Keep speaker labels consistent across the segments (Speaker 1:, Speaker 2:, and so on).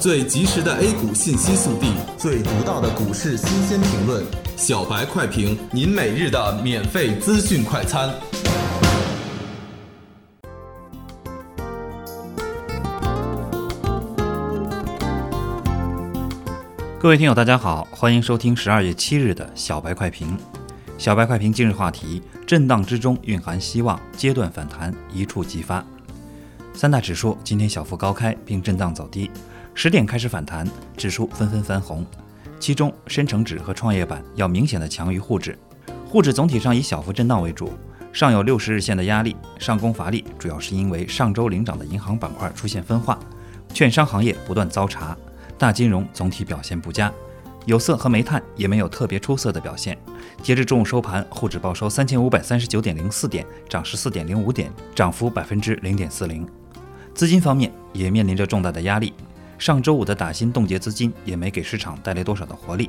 Speaker 1: 最及时的 A 股信息速递，
Speaker 2: 最独到的股市新鲜评论，
Speaker 1: 小白快评，您每日的免费资讯快餐。
Speaker 3: 各位听友，大家好，欢迎收听十二月七日的小白快评。小白快评今日话题：震荡之中蕴含希望，阶段反弹一触即发。三大指数今天小幅高开并震荡走低，十点开始反弹，指数纷纷翻红。其中，深成指和创业板要明显的强于沪指，沪指总体上以小幅震荡为主，上有六十日线的压力，上攻乏力，主要是因为上周领涨的银行板块出现分化，券商行业不断遭查，大金融总体表现不佳，有色和煤炭也没有特别出色的表现。截至中午收盘，沪指报收三千五百三十九点零四点，涨十四点零五点，涨幅百分之零点四零。资金方面也面临着重大的压力，上周五的打新冻结资金也没给市场带来多少的活力，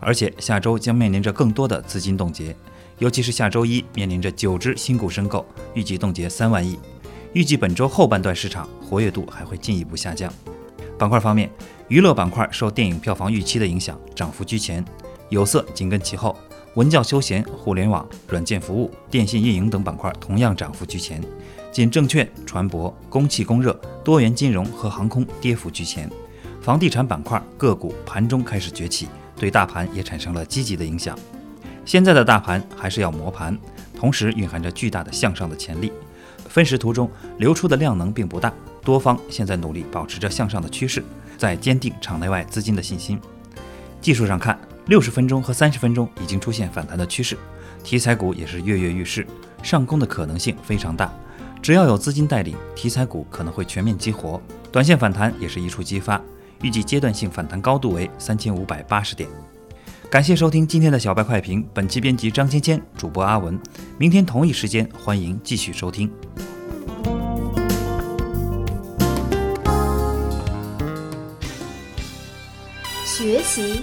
Speaker 3: 而且下周将面临着更多的资金冻结，尤其是下周一面临着九只新股申购，预计冻结三万亿，预计本周后半段市场活跃度还会进一步下降。板块方面，娱乐板块受电影票房预期的影响，涨幅居前，有色紧跟其后，文教休闲、互联网、软件服务、电信运营等板块同样涨幅居前。仅证券、船舶、供气供热、多元金融和航空跌幅居前，房地产板块个股盘中开始崛起，对大盘也产生了积极的影响。现在的大盘还是要磨盘，同时蕴含着巨大的向上的潜力。分时图中流出的量能并不大，多方现在努力保持着向上的趋势，在坚定场内外资金的信心。技术上看，六十分钟和三十分钟已经出现反弹的趋势，题材股也是跃跃欲试，上攻的可能性非常大。只要有资金带领，题材股可能会全面激活，短线反弹也是一触即发。预计阶段性反弹高度为三千五百八十点。感谢收听今天的小白快评，本期编辑张芊芊，主播阿文。明天同一时间欢迎继续收听。
Speaker 4: 学习